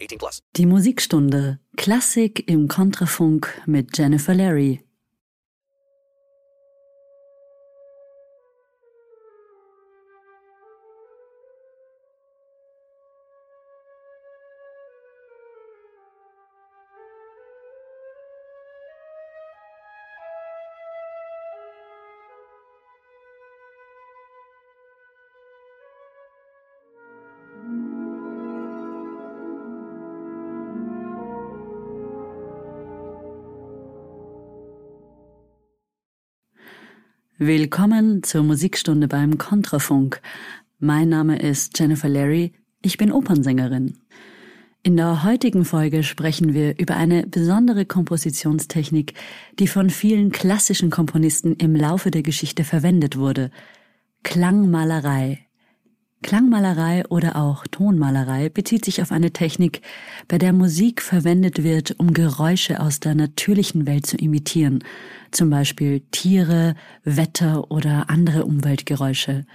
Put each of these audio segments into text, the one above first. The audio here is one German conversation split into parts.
18 plus. Die Musikstunde. Klassik im Kontrafunk mit Jennifer Larry. Willkommen zur Musikstunde beim Kontrafunk. Mein Name ist Jennifer Larry, ich bin Opernsängerin. In der heutigen Folge sprechen wir über eine besondere Kompositionstechnik, die von vielen klassischen Komponisten im Laufe der Geschichte verwendet wurde. Klangmalerei. Klangmalerei oder auch Tonmalerei bezieht sich auf eine Technik, bei der Musik verwendet wird, um Geräusche aus der natürlichen Welt zu imitieren, zum Beispiel Tiere, Wetter oder andere Umweltgeräusche.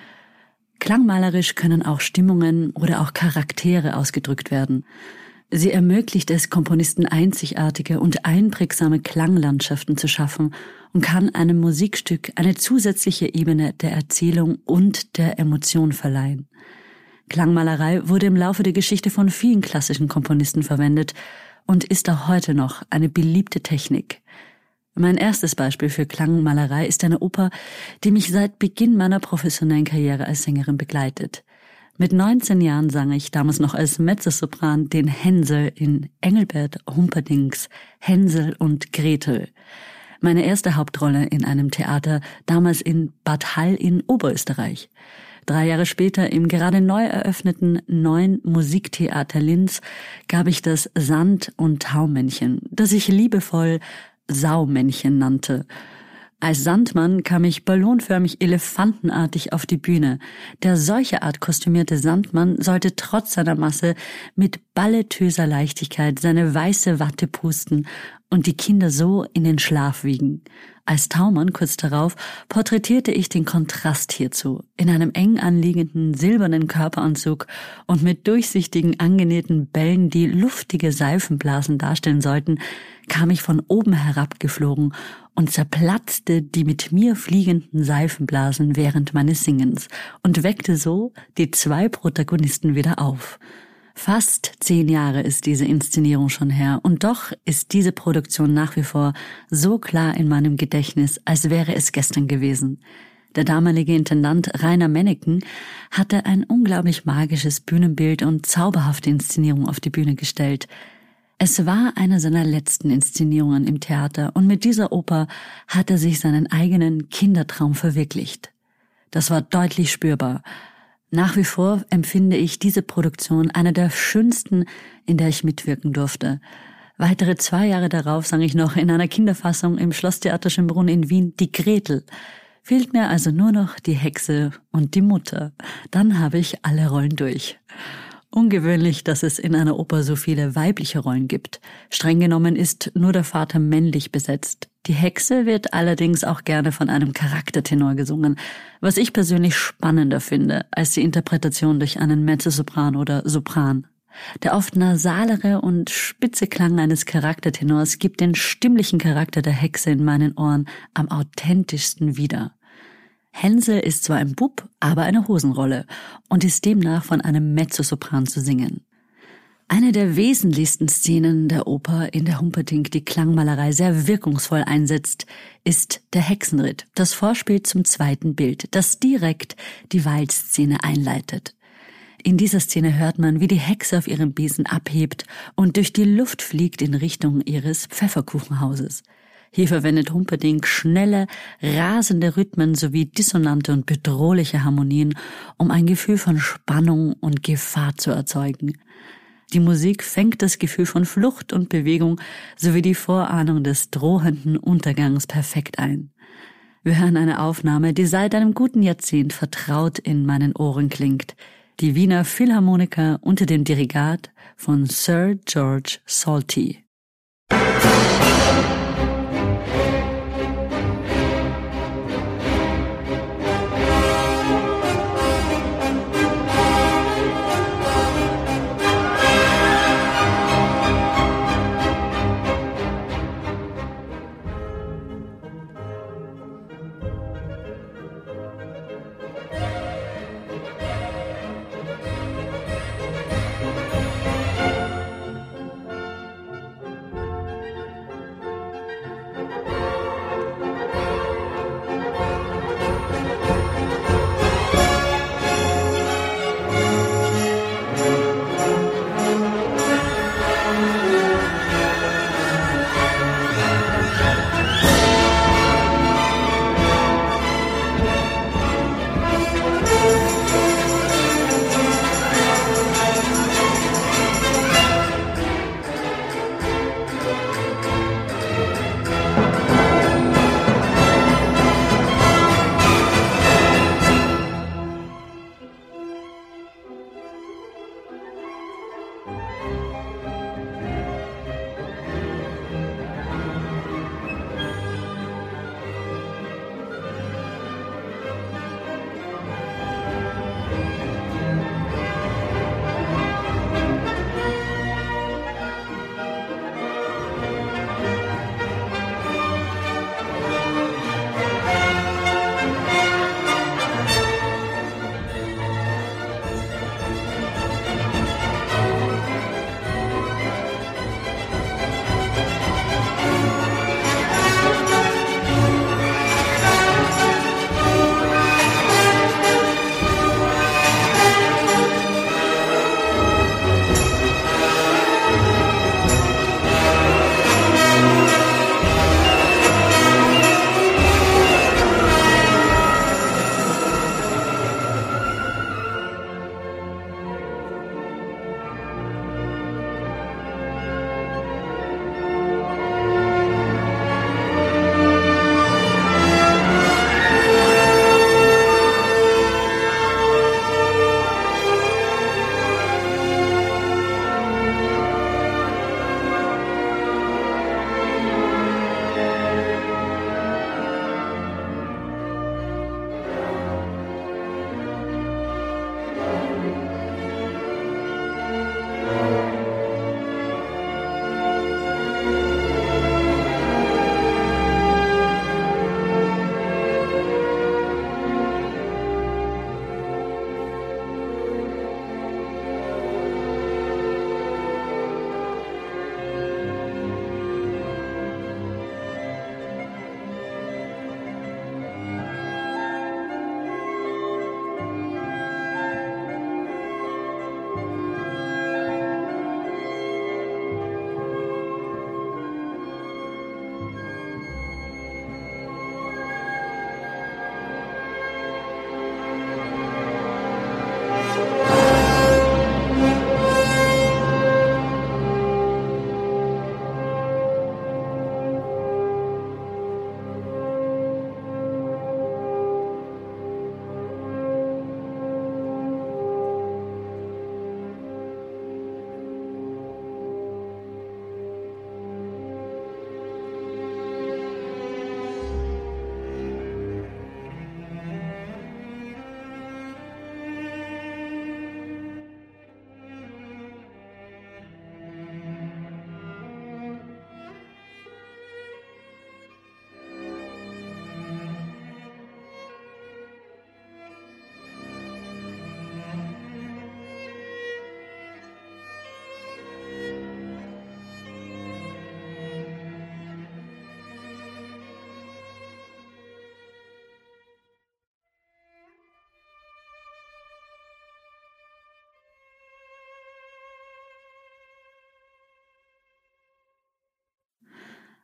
Klangmalerisch können auch Stimmungen oder auch Charaktere ausgedrückt werden. Sie ermöglicht es Komponisten einzigartige und einprägsame Klanglandschaften zu schaffen und kann einem Musikstück eine zusätzliche Ebene der Erzählung und der Emotion verleihen. Klangmalerei wurde im Laufe der Geschichte von vielen klassischen Komponisten verwendet und ist auch heute noch eine beliebte Technik. Mein erstes Beispiel für Klangmalerei ist eine Oper, die mich seit Beginn meiner professionellen Karriere als Sängerin begleitet. Mit 19 Jahren sang ich damals noch als Mezzosopran den Hänsel in Engelbert Humperdings Hänsel und Gretel. Meine erste Hauptrolle in einem Theater, damals in Bad Hall in Oberösterreich. Drei Jahre später im gerade neu eröffneten neuen Musiktheater Linz gab ich das Sand- und Taumännchen, das ich liebevoll Saumännchen nannte. Als Sandmann kam ich ballonförmig elefantenartig auf die Bühne. Der solche Art kostümierte Sandmann sollte trotz seiner Masse mit balletöser Leichtigkeit seine weiße Watte pusten und die Kinder so in den Schlaf wiegen. Als Taumann kurz darauf porträtierte ich den Kontrast hierzu. In einem eng anliegenden silbernen Körperanzug und mit durchsichtigen angenähten Bällen, die luftige Seifenblasen darstellen sollten, kam ich von oben herabgeflogen und zerplatzte die mit mir fliegenden Seifenblasen während meines Singens und weckte so die zwei Protagonisten wieder auf. Fast zehn Jahre ist diese Inszenierung schon her, und doch ist diese Produktion nach wie vor so klar in meinem Gedächtnis, als wäre es gestern gewesen. Der damalige Intendant Rainer Menneken hatte ein unglaublich magisches Bühnenbild und zauberhafte Inszenierung auf die Bühne gestellt. Es war eine seiner letzten Inszenierungen im Theater und mit dieser Oper hat er sich seinen eigenen Kindertraum verwirklicht. Das war deutlich spürbar, nach wie vor empfinde ich diese Produktion einer der schönsten, in der ich mitwirken durfte. Weitere zwei Jahre darauf sang ich noch in einer Kinderfassung im Schlosstheater Schönbrunn in Wien die Gretel. Fehlt mir also nur noch die Hexe und die Mutter. Dann habe ich alle Rollen durch. Ungewöhnlich, dass es in einer Oper so viele weibliche Rollen gibt. Streng genommen ist nur der Vater männlich besetzt. Die Hexe wird allerdings auch gerne von einem Charaktertenor gesungen, was ich persönlich spannender finde als die Interpretation durch einen Mezzosopran oder Sopran. Der oft nasalere und spitze Klang eines Charaktertenors gibt den stimmlichen Charakter der Hexe in meinen Ohren am authentischsten wieder. Hänsel ist zwar ein Bub, aber eine Hosenrolle und ist demnach von einem Mezzosopran zu singen. Eine der wesentlichsten Szenen der Oper, in der Humperdinck die Klangmalerei sehr wirkungsvoll einsetzt, ist der Hexenritt, das Vorspiel zum zweiten Bild, das direkt die Waldszene einleitet. In dieser Szene hört man, wie die Hexe auf ihrem Besen abhebt und durch die Luft fliegt in Richtung ihres Pfefferkuchenhauses. Hier verwendet Humperdinck schnelle, rasende Rhythmen sowie dissonante und bedrohliche Harmonien, um ein Gefühl von Spannung und Gefahr zu erzeugen. Die Musik fängt das Gefühl von Flucht und Bewegung sowie die Vorahnung des drohenden Untergangs perfekt ein. Wir hören eine Aufnahme, die seit einem guten Jahrzehnt vertraut in meinen Ohren klingt. Die Wiener Philharmoniker unter dem Dirigat von Sir George Salty.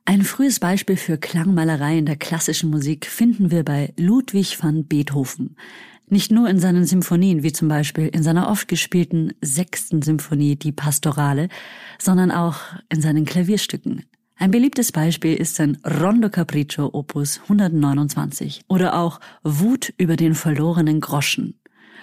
Ein frühes Beispiel für Klangmalerei in der klassischen Musik finden wir bei Ludwig van Beethoven. Nicht nur in seinen Symphonien, wie zum Beispiel in seiner oft gespielten sechsten Symphonie, die Pastorale, sondern auch in seinen Klavierstücken. Ein beliebtes Beispiel ist sein Rondo Capriccio Opus 129 oder auch Wut über den verlorenen Groschen.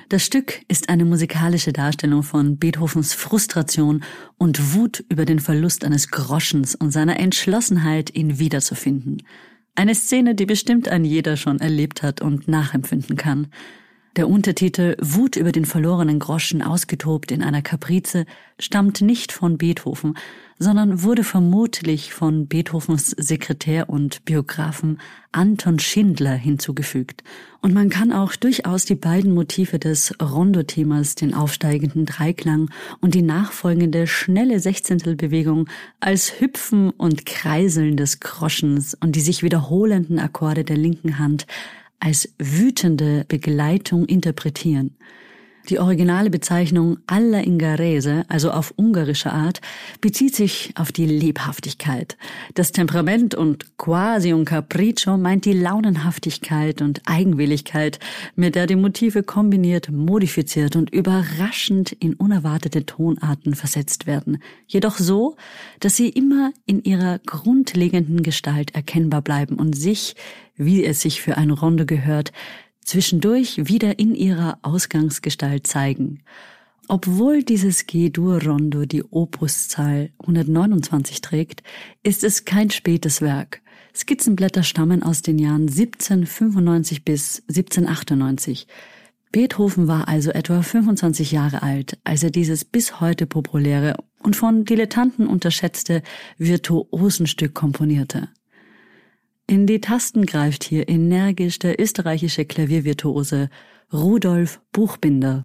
Das Stück ist eine musikalische Darstellung von Beethovens Frustration und Wut über den Verlust eines Groschens und seiner Entschlossenheit, ihn wiederzufinden. Eine Szene, die bestimmt ein jeder schon erlebt hat und nachempfinden kann. Der Untertitel Wut über den verlorenen Groschen ausgetobt in einer Kaprize stammt nicht von Beethoven, sondern wurde vermutlich von Beethovens Sekretär und Biografen Anton Schindler hinzugefügt. Und man kann auch durchaus die beiden Motive des Rondo-Themas, den aufsteigenden Dreiklang und die nachfolgende schnelle Sechzehntelbewegung als Hüpfen und Kreiseln des Groschens und die sich wiederholenden Akkorde der linken Hand als wütende Begleitung interpretieren. Die originale Bezeichnung alla Ingarese, also auf ungarische Art, bezieht sich auf die Lebhaftigkeit. Das Temperament und quasi un capriccio meint die Launenhaftigkeit und Eigenwilligkeit, mit der die Motive kombiniert, modifiziert und überraschend in unerwartete Tonarten versetzt werden. Jedoch so, dass sie immer in ihrer grundlegenden Gestalt erkennbar bleiben und sich, wie es sich für ein Rondo gehört, zwischendurch wieder in ihrer Ausgangsgestalt zeigen. Obwohl dieses G-Dur-Rondo die Opuszahl 129 trägt, ist es kein spätes Werk. Skizzenblätter stammen aus den Jahren 1795 bis 1798. Beethoven war also etwa 25 Jahre alt, als er dieses bis heute populäre und von Dilettanten unterschätzte Virtuosenstück komponierte. In die Tasten greift hier energisch der österreichische Klaviervirtuose Rudolf Buchbinder.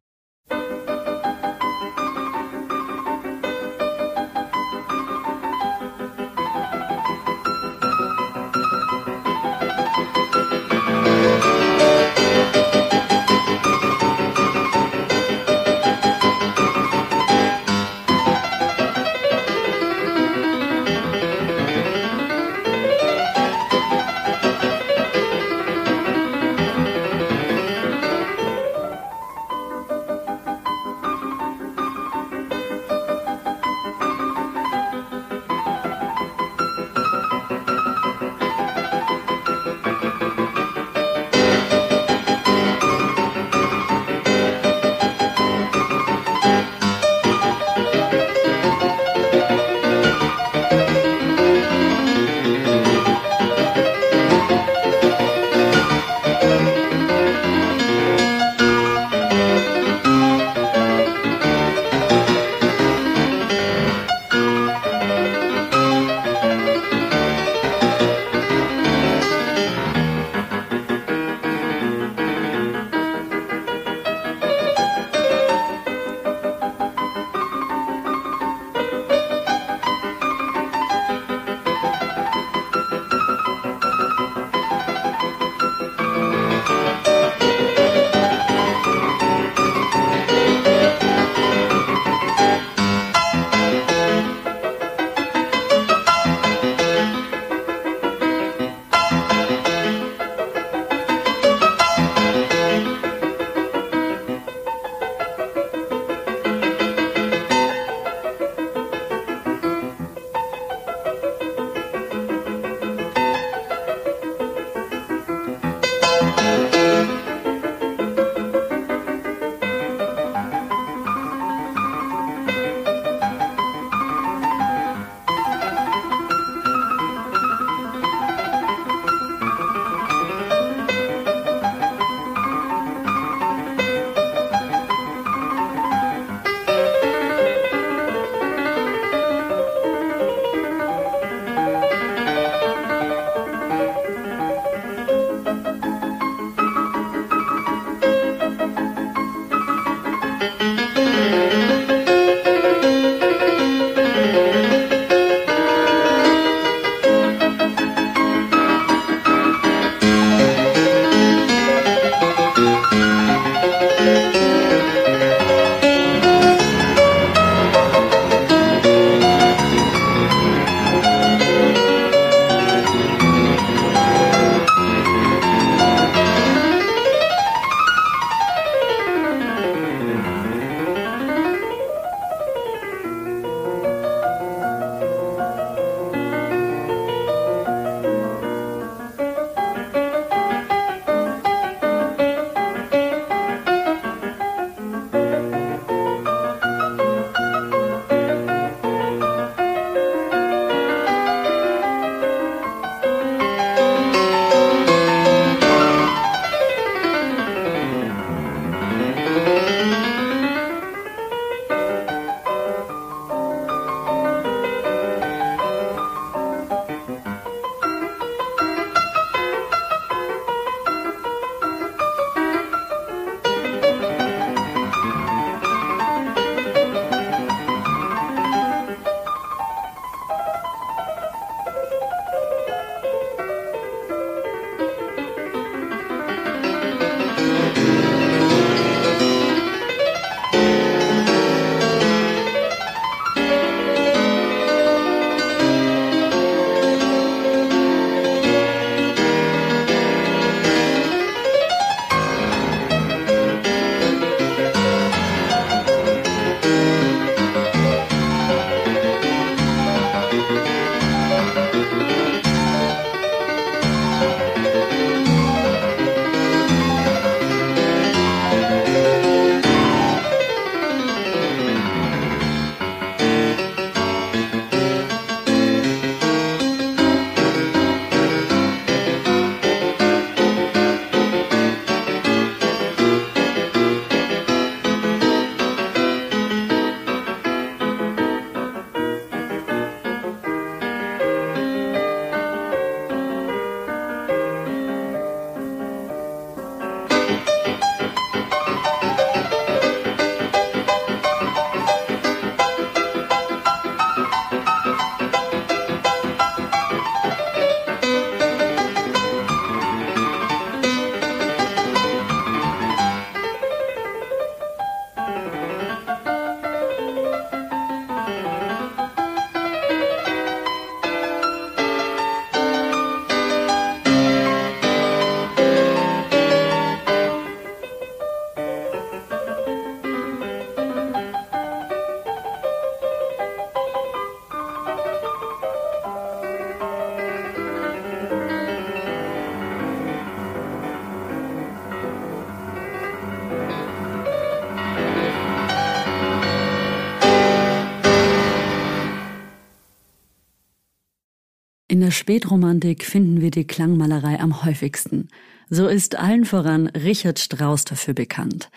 Der Spätromantik finden wir die Klangmalerei am häufigsten. So ist allen voran Richard Strauss dafür bekannt.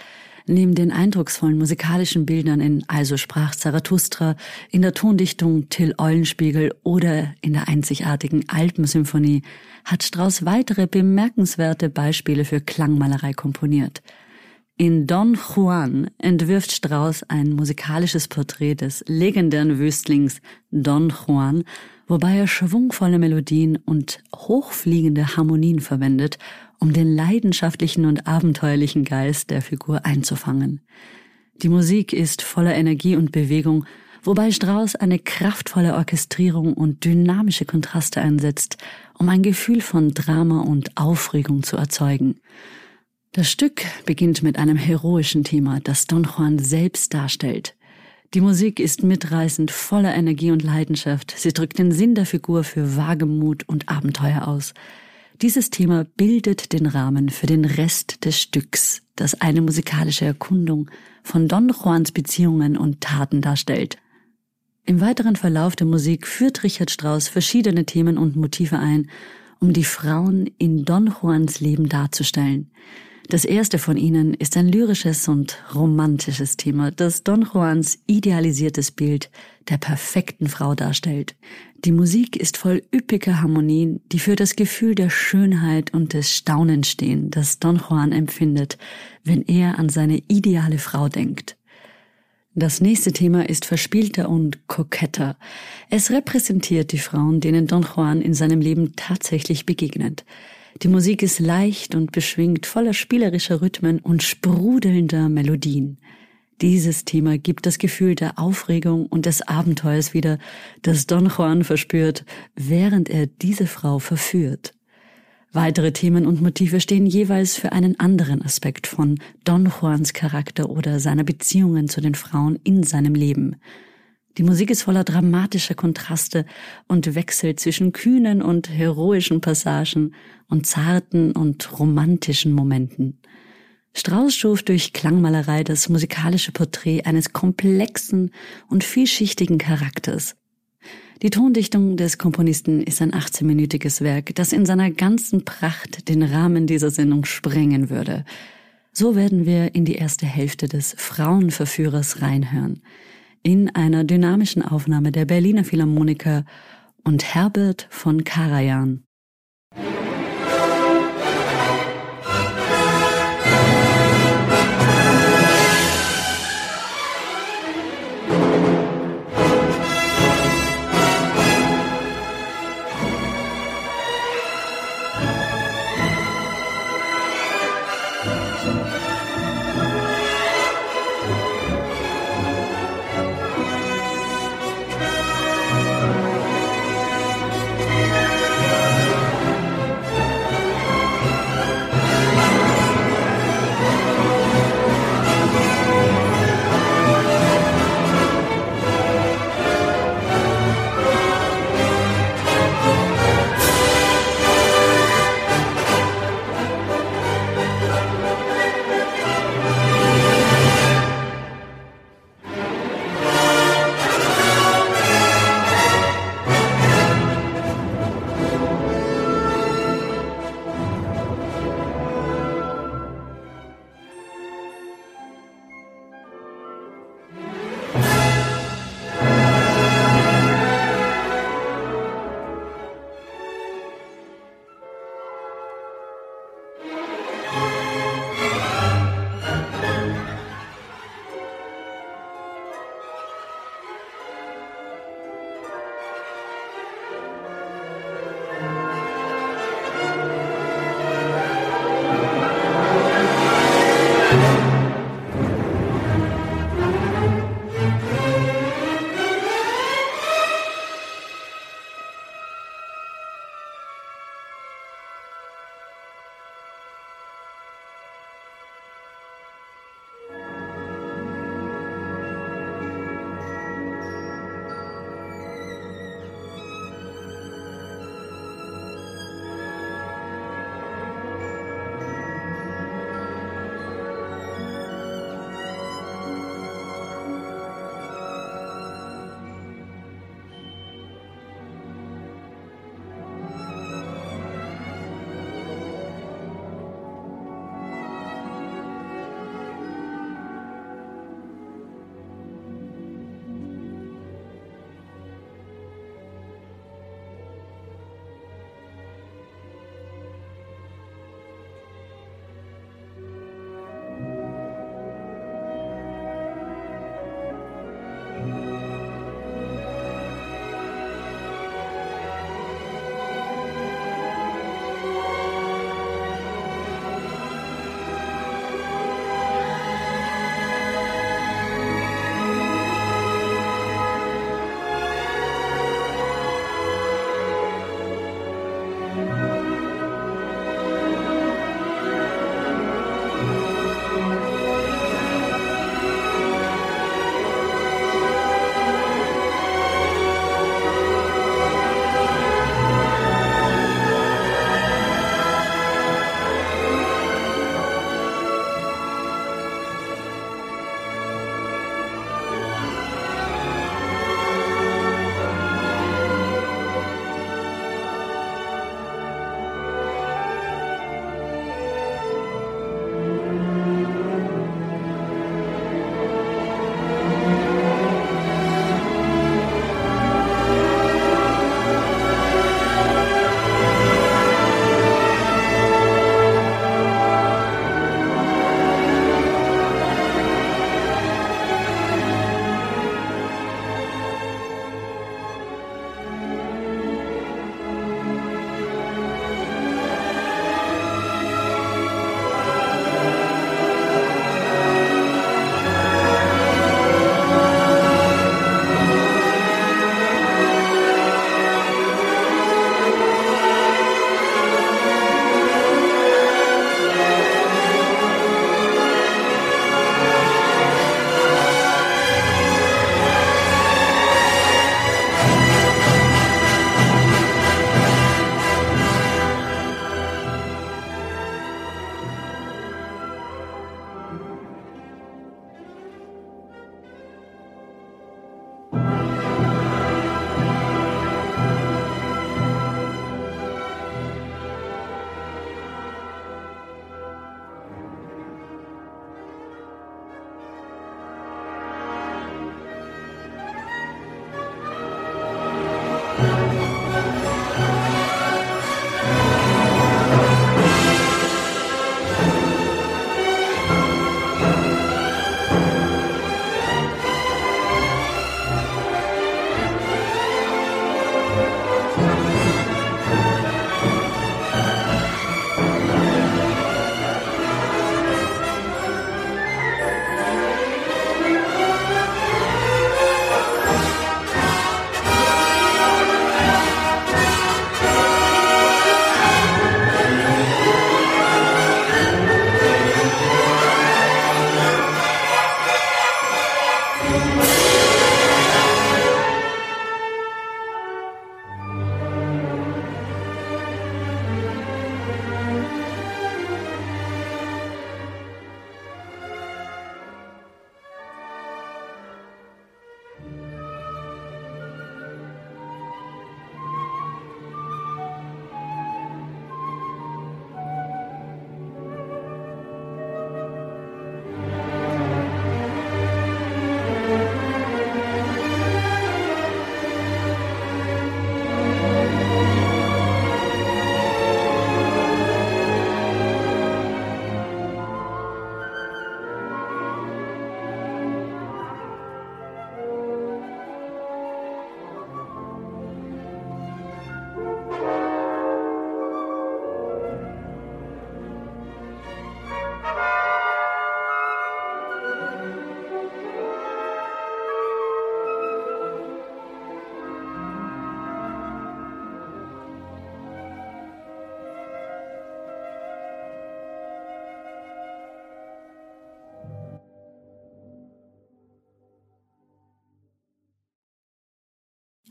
Neben den eindrucksvollen musikalischen Bildern in Also sprach Zarathustra, in der Tondichtung Till Eulenspiegel oder in der einzigartigen Alpensymphonie hat Strauss weitere bemerkenswerte Beispiele für Klangmalerei komponiert. In Don Juan entwirft Strauss ein musikalisches Porträt des legendären Wüstlings Don Juan, wobei er schwungvolle Melodien und hochfliegende Harmonien verwendet, um den leidenschaftlichen und abenteuerlichen Geist der Figur einzufangen. Die Musik ist voller Energie und Bewegung, wobei Strauss eine kraftvolle Orchestrierung und dynamische Kontraste einsetzt, um ein Gefühl von Drama und Aufregung zu erzeugen. Das Stück beginnt mit einem heroischen Thema, das Don Juan selbst darstellt. Die Musik ist mitreißend, voller Energie und Leidenschaft. Sie drückt den Sinn der Figur für Wagemut und Abenteuer aus. Dieses Thema bildet den Rahmen für den Rest des Stücks, das eine musikalische Erkundung von Don Juans Beziehungen und Taten darstellt. Im weiteren Verlauf der Musik führt Richard Strauss verschiedene Themen und Motive ein, um die Frauen in Don Juans Leben darzustellen. Das erste von ihnen ist ein lyrisches und romantisches Thema, das Don Juans idealisiertes Bild der perfekten Frau darstellt. Die Musik ist voll üppiger Harmonien, die für das Gefühl der Schönheit und des Staunens stehen, das Don Juan empfindet, wenn er an seine ideale Frau denkt. Das nächste Thema ist verspielter und koketter. Es repräsentiert die Frauen, denen Don Juan in seinem Leben tatsächlich begegnet. Die Musik ist leicht und beschwingt, voller spielerischer Rhythmen und sprudelnder Melodien. Dieses Thema gibt das Gefühl der Aufregung und des Abenteuers wieder, das Don Juan verspürt, während er diese Frau verführt. Weitere Themen und Motive stehen jeweils für einen anderen Aspekt von Don Juans Charakter oder seiner Beziehungen zu den Frauen in seinem Leben. Die Musik ist voller dramatischer Kontraste und wechselt zwischen kühnen und heroischen Passagen und zarten und romantischen Momenten. Strauss schuf durch Klangmalerei das musikalische Porträt eines komplexen und vielschichtigen Charakters. Die Tondichtung des Komponisten ist ein 18-minütiges Werk, das in seiner ganzen Pracht den Rahmen dieser Sendung sprengen würde. So werden wir in die erste Hälfte des Frauenverführers reinhören in einer dynamischen Aufnahme der Berliner Philharmoniker und Herbert von Karajan.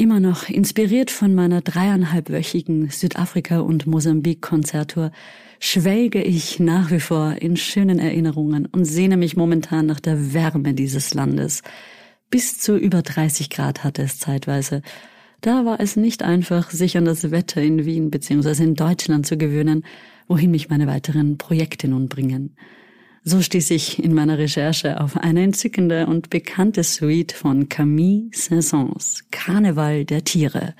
Immer noch inspiriert von meiner dreieinhalbwöchigen Südafrika- und Mosambik-Konzertour schwelge ich nach wie vor in schönen Erinnerungen und sehne mich momentan nach der Wärme dieses Landes. Bis zu über 30 Grad hatte es zeitweise. Da war es nicht einfach, sich an das Wetter in Wien bzw. in Deutschland zu gewöhnen, wohin mich meine weiteren Projekte nun bringen. So stieß ich in meiner Recherche auf eine entzückende und bekannte Suite von Camille Saint-Saëns, Karneval der Tiere.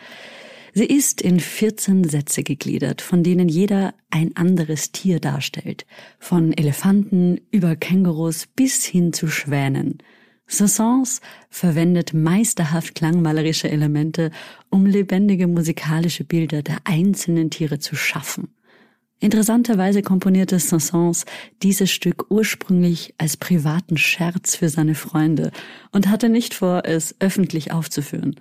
Sie ist in 14 Sätze gegliedert, von denen jeder ein anderes Tier darstellt. Von Elefanten über Kängurus bis hin zu Schwänen. Saint-Saëns verwendet meisterhaft klangmalerische Elemente, um lebendige musikalische Bilder der einzelnen Tiere zu schaffen. Interessanterweise komponierte Saint-Saëns dieses Stück ursprünglich als privaten Scherz für seine Freunde und hatte nicht vor, es öffentlich aufzuführen.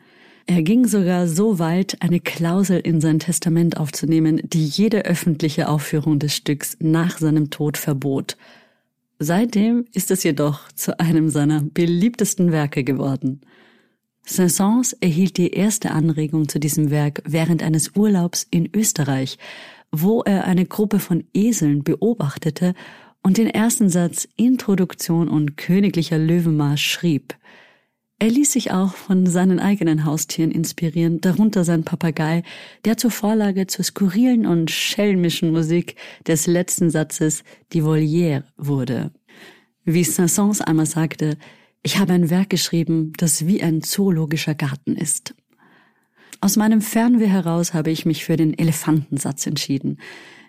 Er ging sogar so weit, eine Klausel in sein Testament aufzunehmen, die jede öffentliche Aufführung des Stücks nach seinem Tod verbot. Seitdem ist es jedoch zu einem seiner beliebtesten Werke geworden. Saint-Saëns erhielt die erste Anregung zu diesem Werk während eines Urlaubs in Österreich, wo er eine Gruppe von Eseln beobachtete und den ersten Satz Introduktion und königlicher Löwenmarsch schrieb. Er ließ sich auch von seinen eigenen Haustieren inspirieren, darunter sein Papagei, der zur Vorlage zur skurrilen und schelmischen Musik des letzten Satzes Die Volière wurde. Wie Saint-Saëns einmal sagte, ich habe ein Werk geschrieben, das wie ein zoologischer Garten ist. Aus meinem Fernweh heraus habe ich mich für den Elefantensatz entschieden.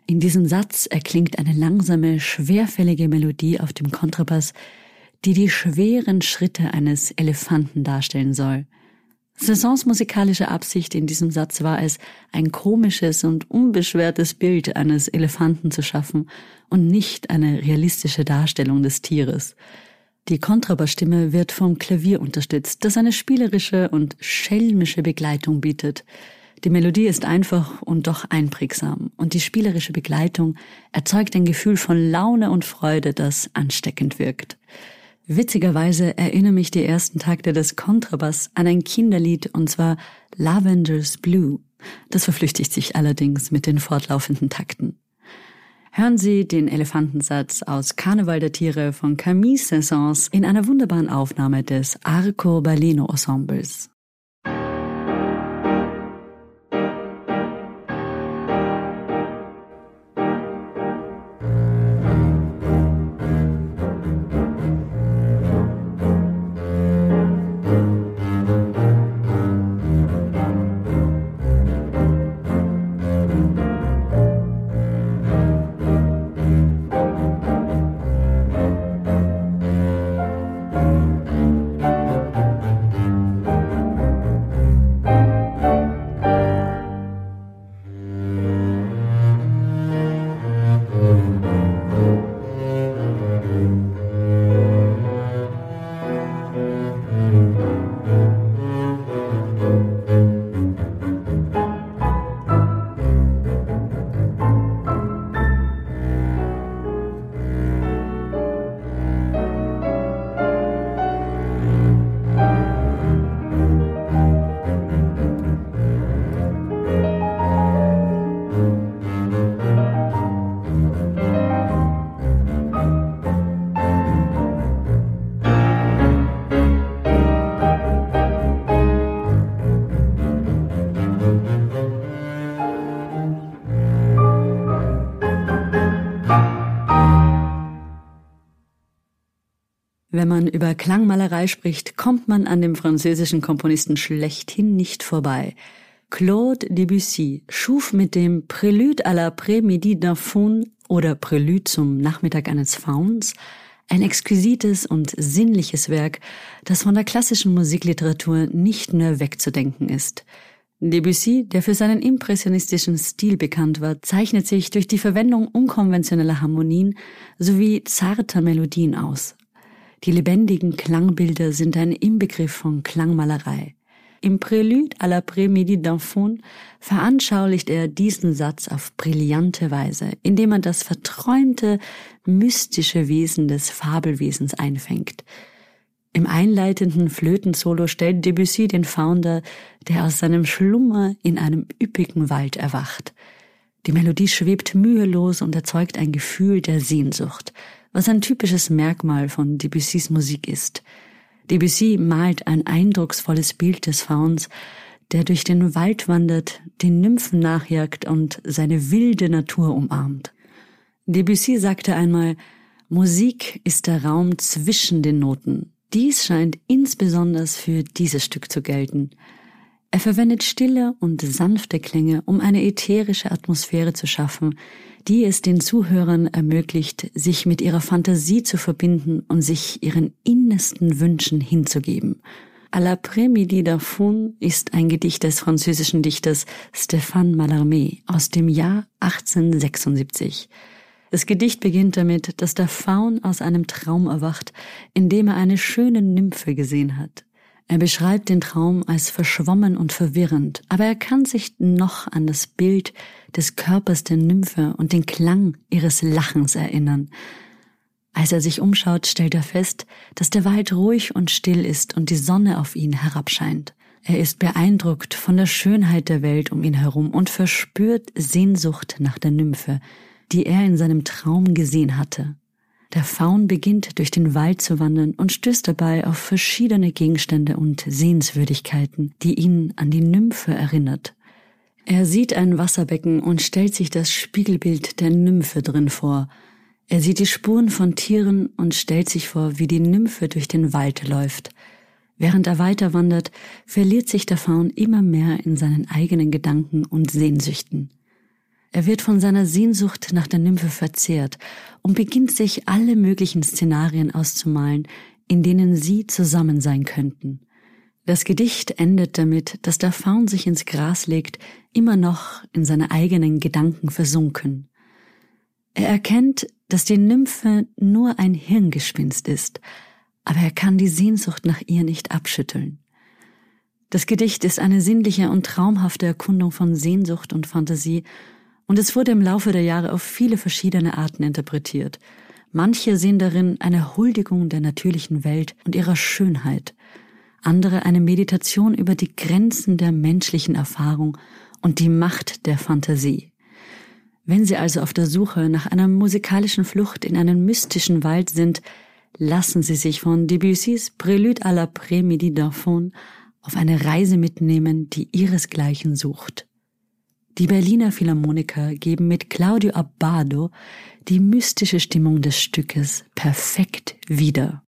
In diesem Satz erklingt eine langsame, schwerfällige Melodie auf dem Kontrabass, die die schweren Schritte eines Elefanten darstellen soll. Saisons musikalische Absicht in diesem Satz war es, ein komisches und unbeschwertes Bild eines Elefanten zu schaffen und nicht eine realistische Darstellung des Tieres. Die Kontrabassstimme wird vom Klavier unterstützt, das eine spielerische und schelmische Begleitung bietet. Die Melodie ist einfach und doch einprägsam und die spielerische Begleitung erzeugt ein Gefühl von Laune und Freude, das ansteckend wirkt. Witzigerweise erinnern mich die ersten Takte des Kontrabass an ein Kinderlied und zwar Lavender's Blue. Das verflüchtigt sich allerdings mit den fortlaufenden Takten. Hören Sie den Elefantensatz aus Karneval der Tiere von Camille Saint-Saëns in einer wunderbaren Aufnahme des Arco Baleno Ensembles. Wenn man über Klangmalerei spricht, kommt man an dem französischen Komponisten schlechthin nicht vorbei. Claude Debussy schuf mit dem Prélude à l'après-midi d'un Faun oder Prélude zum Nachmittag eines Fauns ein exquisites und sinnliches Werk, das von der klassischen Musikliteratur nicht nur wegzudenken ist. Debussy, der für seinen impressionistischen Stil bekannt war, zeichnet sich durch die Verwendung unkonventioneller Harmonien sowie zarter Melodien aus. Die lebendigen Klangbilder sind ein Inbegriff von Klangmalerei. Im Prélude à l'après-midi d'enfant veranschaulicht er diesen Satz auf brillante Weise, indem er das verträumte, mystische Wesen des Fabelwesens einfängt. Im einleitenden Flötensolo stellt Debussy den Founder, der aus seinem Schlummer in einem üppigen Wald erwacht. Die Melodie schwebt mühelos und erzeugt ein Gefühl der Sehnsucht, was ein typisches Merkmal von Debussys Musik ist. Debussy malt ein eindrucksvolles Bild des Fauns, der durch den Wald wandert, den Nymphen nachjagt und seine wilde Natur umarmt. Debussy sagte einmal, Musik ist der Raum zwischen den Noten, dies scheint insbesondere für dieses Stück zu gelten. Er verwendet stille und sanfte Klänge, um eine ätherische Atmosphäre zu schaffen, die es den Zuhörern ermöglicht, sich mit ihrer Fantasie zu verbinden und sich ihren innersten Wünschen hinzugeben. À l'après-midi d'Afun ist ein Gedicht des französischen Dichters Stéphane Mallarmé aus dem Jahr 1876. Das Gedicht beginnt damit, dass der Faun aus einem Traum erwacht, in dem er eine schöne Nymphe gesehen hat. Er beschreibt den Traum als verschwommen und verwirrend, aber er kann sich noch an das Bild des Körpers der Nymphe und den Klang ihres Lachens erinnern. Als er sich umschaut, stellt er fest, dass der Wald ruhig und still ist und die Sonne auf ihn herabscheint. Er ist beeindruckt von der Schönheit der Welt um ihn herum und verspürt Sehnsucht nach der Nymphe, die er in seinem Traum gesehen hatte. Der Faun beginnt durch den Wald zu wandern und stößt dabei auf verschiedene Gegenstände und Sehenswürdigkeiten, die ihn an die Nymphe erinnert. Er sieht ein Wasserbecken und stellt sich das Spiegelbild der Nymphe drin vor. Er sieht die Spuren von Tieren und stellt sich vor, wie die Nymphe durch den Wald läuft. Während er weiter wandert, verliert sich der Faun immer mehr in seinen eigenen Gedanken und Sehnsüchten. Er wird von seiner Sehnsucht nach der Nymphe verzehrt und beginnt sich alle möglichen Szenarien auszumalen, in denen sie zusammen sein könnten. Das Gedicht endet damit, dass der Faun sich ins Gras legt, immer noch in seine eigenen Gedanken versunken. Er erkennt, dass die Nymphe nur ein Hirngespinst ist, aber er kann die Sehnsucht nach ihr nicht abschütteln. Das Gedicht ist eine sinnliche und traumhafte Erkundung von Sehnsucht und Fantasie und es wurde im Laufe der Jahre auf viele verschiedene Arten interpretiert. Manche sehen darin eine Huldigung der natürlichen Welt und ihrer Schönheit, andere eine Meditation über die Grenzen der menschlichen Erfahrung und die Macht der Fantasie. Wenn Sie also auf der Suche nach einer musikalischen Flucht in einen mystischen Wald sind, lassen Sie sich von Debussys Prélude à la Pré-Midi d'Enfant auf eine Reise mitnehmen, die ihresgleichen sucht. Die Berliner Philharmoniker geben mit Claudio Abbado die mystische Stimmung des Stückes perfekt wieder.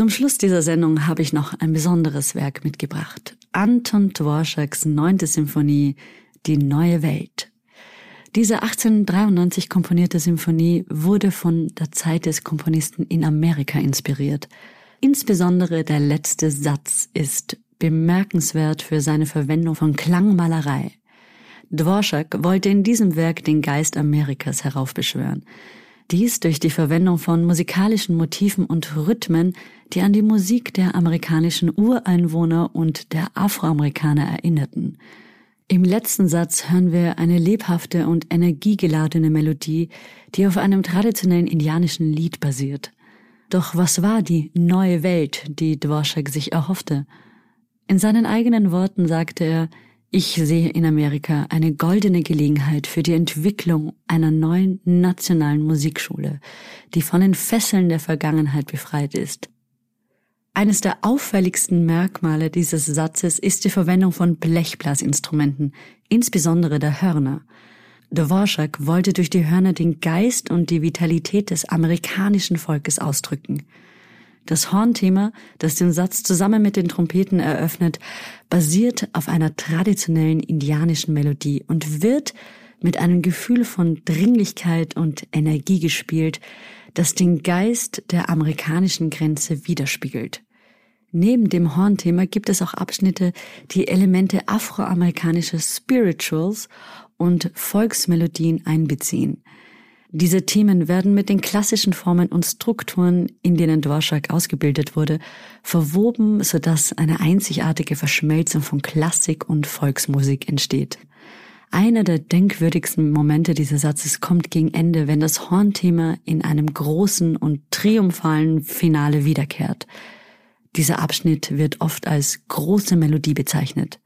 Zum Schluss dieser Sendung habe ich noch ein besonderes Werk mitgebracht. Anton Dvorak's neunte Symphonie, Die neue Welt. Diese 1893 komponierte Symphonie wurde von der Zeit des Komponisten in Amerika inspiriert. Insbesondere der letzte Satz ist bemerkenswert für seine Verwendung von Klangmalerei. Dvorak wollte in diesem Werk den Geist Amerikas heraufbeschwören. Dies durch die Verwendung von musikalischen Motiven und Rhythmen, die an die Musik der amerikanischen Ureinwohner und der Afroamerikaner erinnerten. Im letzten Satz hören wir eine lebhafte und energiegeladene Melodie, die auf einem traditionellen indianischen Lied basiert. Doch was war die neue Welt, die Dvorak sich erhoffte? In seinen eigenen Worten sagte er, ich sehe in Amerika eine goldene Gelegenheit für die Entwicklung einer neuen nationalen Musikschule, die von den Fesseln der Vergangenheit befreit ist. Eines der auffälligsten Merkmale dieses Satzes ist die Verwendung von Blechblasinstrumenten, insbesondere der Hörner. Dvorak wollte durch die Hörner den Geist und die Vitalität des amerikanischen Volkes ausdrücken. Das Hornthema, das den Satz zusammen mit den Trompeten eröffnet, basiert auf einer traditionellen indianischen Melodie und wird mit einem Gefühl von Dringlichkeit und Energie gespielt, das den Geist der amerikanischen Grenze widerspiegelt. Neben dem Hornthema gibt es auch Abschnitte, die Elemente afroamerikanischer Spirituals und Volksmelodien einbeziehen. Diese Themen werden mit den klassischen Formen und Strukturen, in denen Dvorak ausgebildet wurde, verwoben, sodass eine einzigartige Verschmelzung von Klassik und Volksmusik entsteht. Einer der denkwürdigsten Momente dieses Satzes kommt gegen Ende, wenn das Hornthema in einem großen und triumphalen Finale wiederkehrt. Dieser Abschnitt wird oft als große Melodie bezeichnet.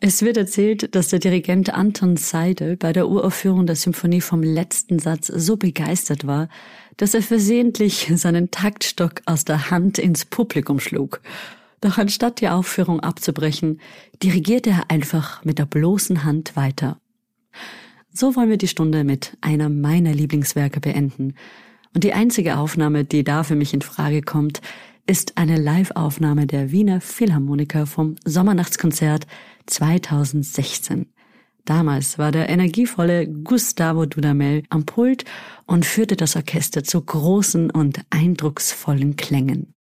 Es wird erzählt, dass der Dirigent Anton Seidel bei der Uraufführung der Symphonie vom letzten Satz so begeistert war, dass er versehentlich seinen Taktstock aus der Hand ins Publikum schlug. Doch anstatt die Aufführung abzubrechen, dirigierte er einfach mit der bloßen Hand weiter. So wollen wir die Stunde mit einer meiner Lieblingswerke beenden. Und die einzige Aufnahme, die da für mich in Frage kommt, ist eine Live-Aufnahme der Wiener Philharmoniker vom Sommernachtskonzert 2016. Damals war der energievolle Gustavo Dudamel am Pult und führte das Orchester zu großen und eindrucksvollen Klängen.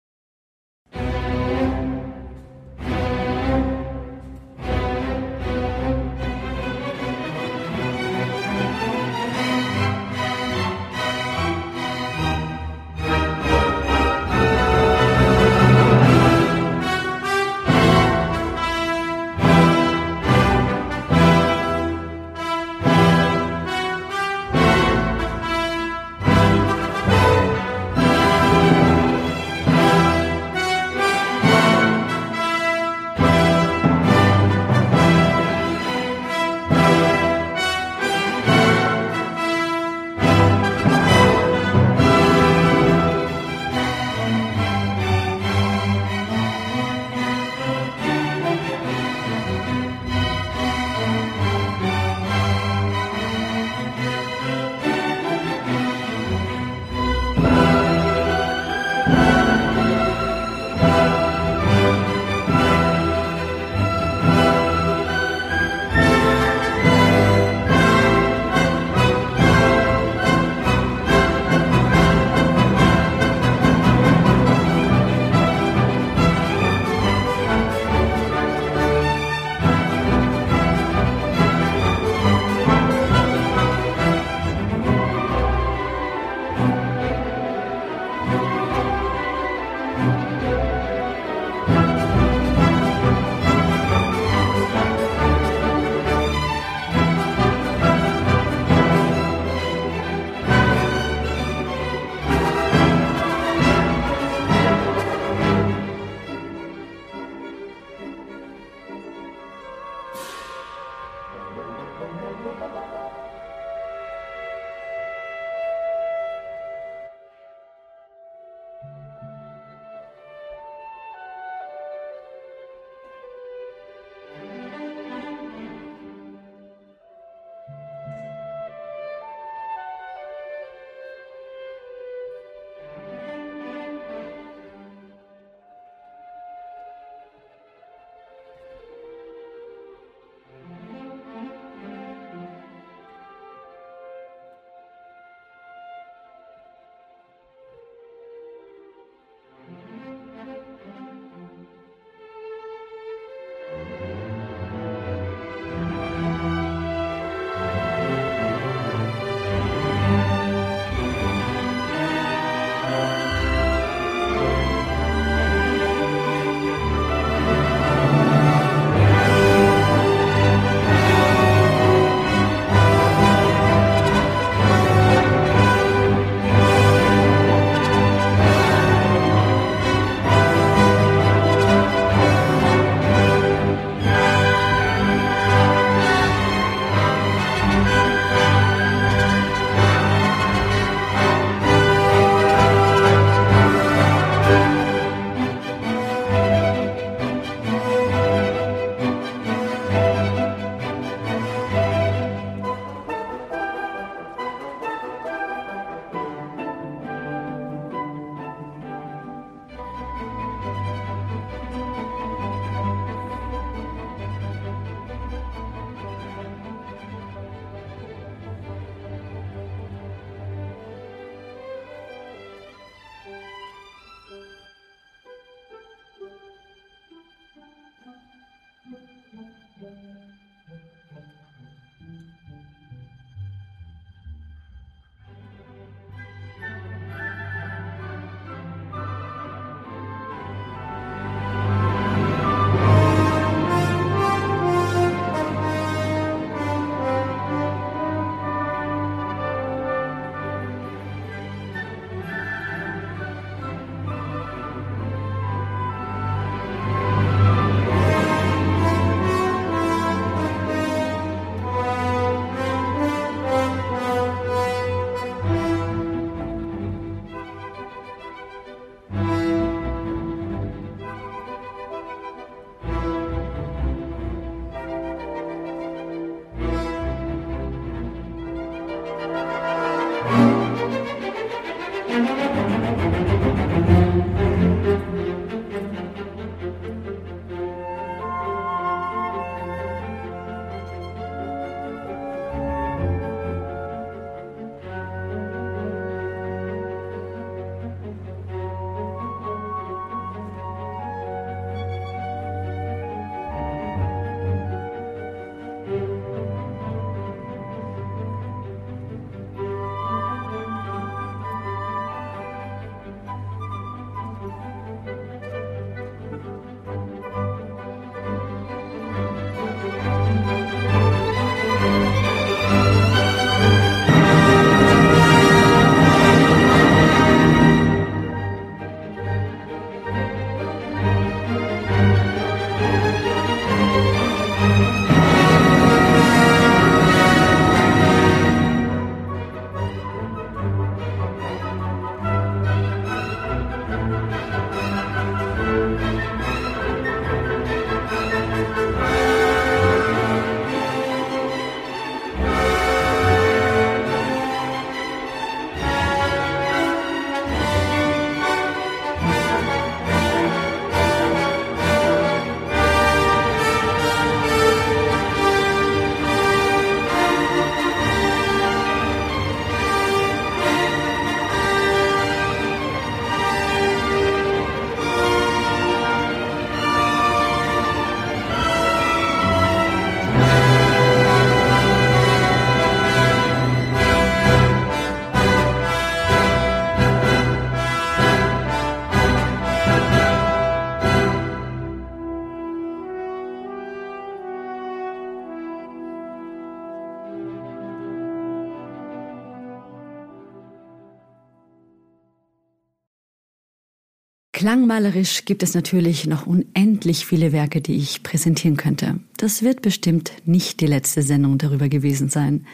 Klangmalerisch gibt es natürlich noch unendlich viele Werke, die ich präsentieren könnte. Das wird bestimmt nicht die letzte Sendung darüber gewesen sein.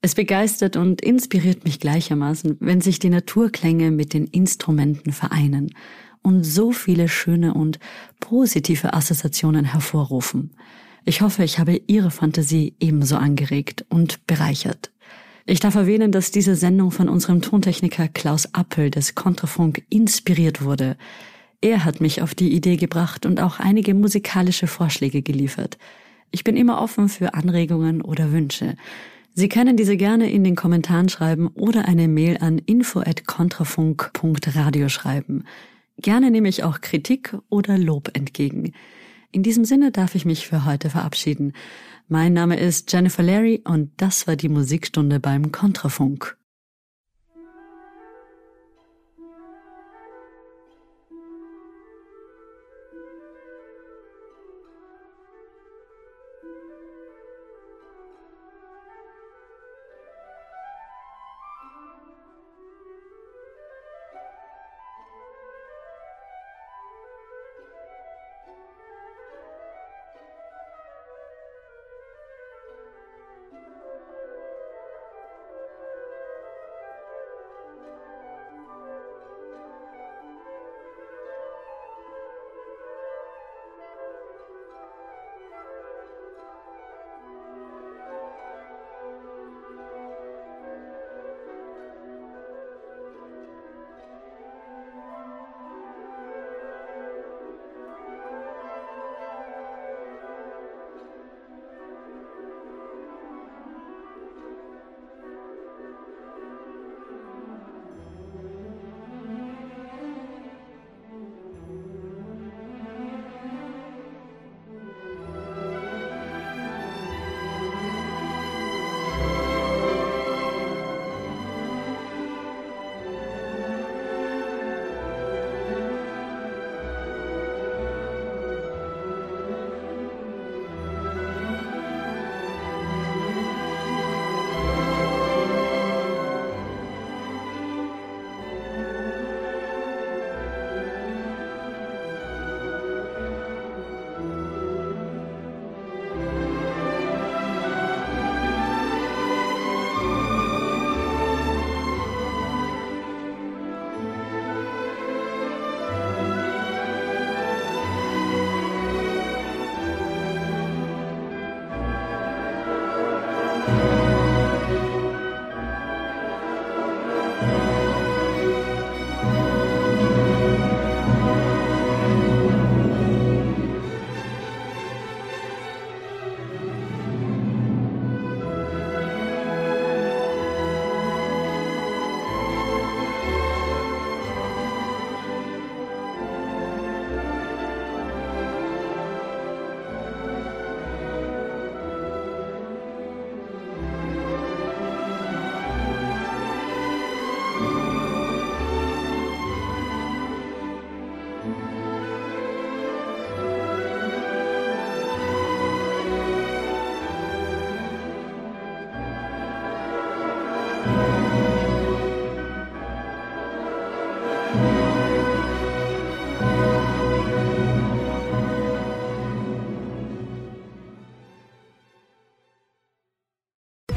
Es begeistert und inspiriert mich gleichermaßen, wenn sich die Naturklänge mit den Instrumenten vereinen und so viele schöne und positive Assoziationen hervorrufen. Ich hoffe, ich habe Ihre Fantasie ebenso angeregt und bereichert. Ich darf erwähnen, dass diese Sendung von unserem Tontechniker Klaus Appel des Kontrafunk inspiriert wurde. Er hat mich auf die Idee gebracht und auch einige musikalische Vorschläge geliefert. Ich bin immer offen für Anregungen oder Wünsche. Sie können diese gerne in den Kommentaren schreiben oder eine Mail an info@kontrafunk.radio schreiben. Gerne nehme ich auch Kritik oder Lob entgegen. In diesem Sinne darf ich mich für heute verabschieden. Mein Name ist Jennifer Larry und das war die Musikstunde beim Kontrafunk.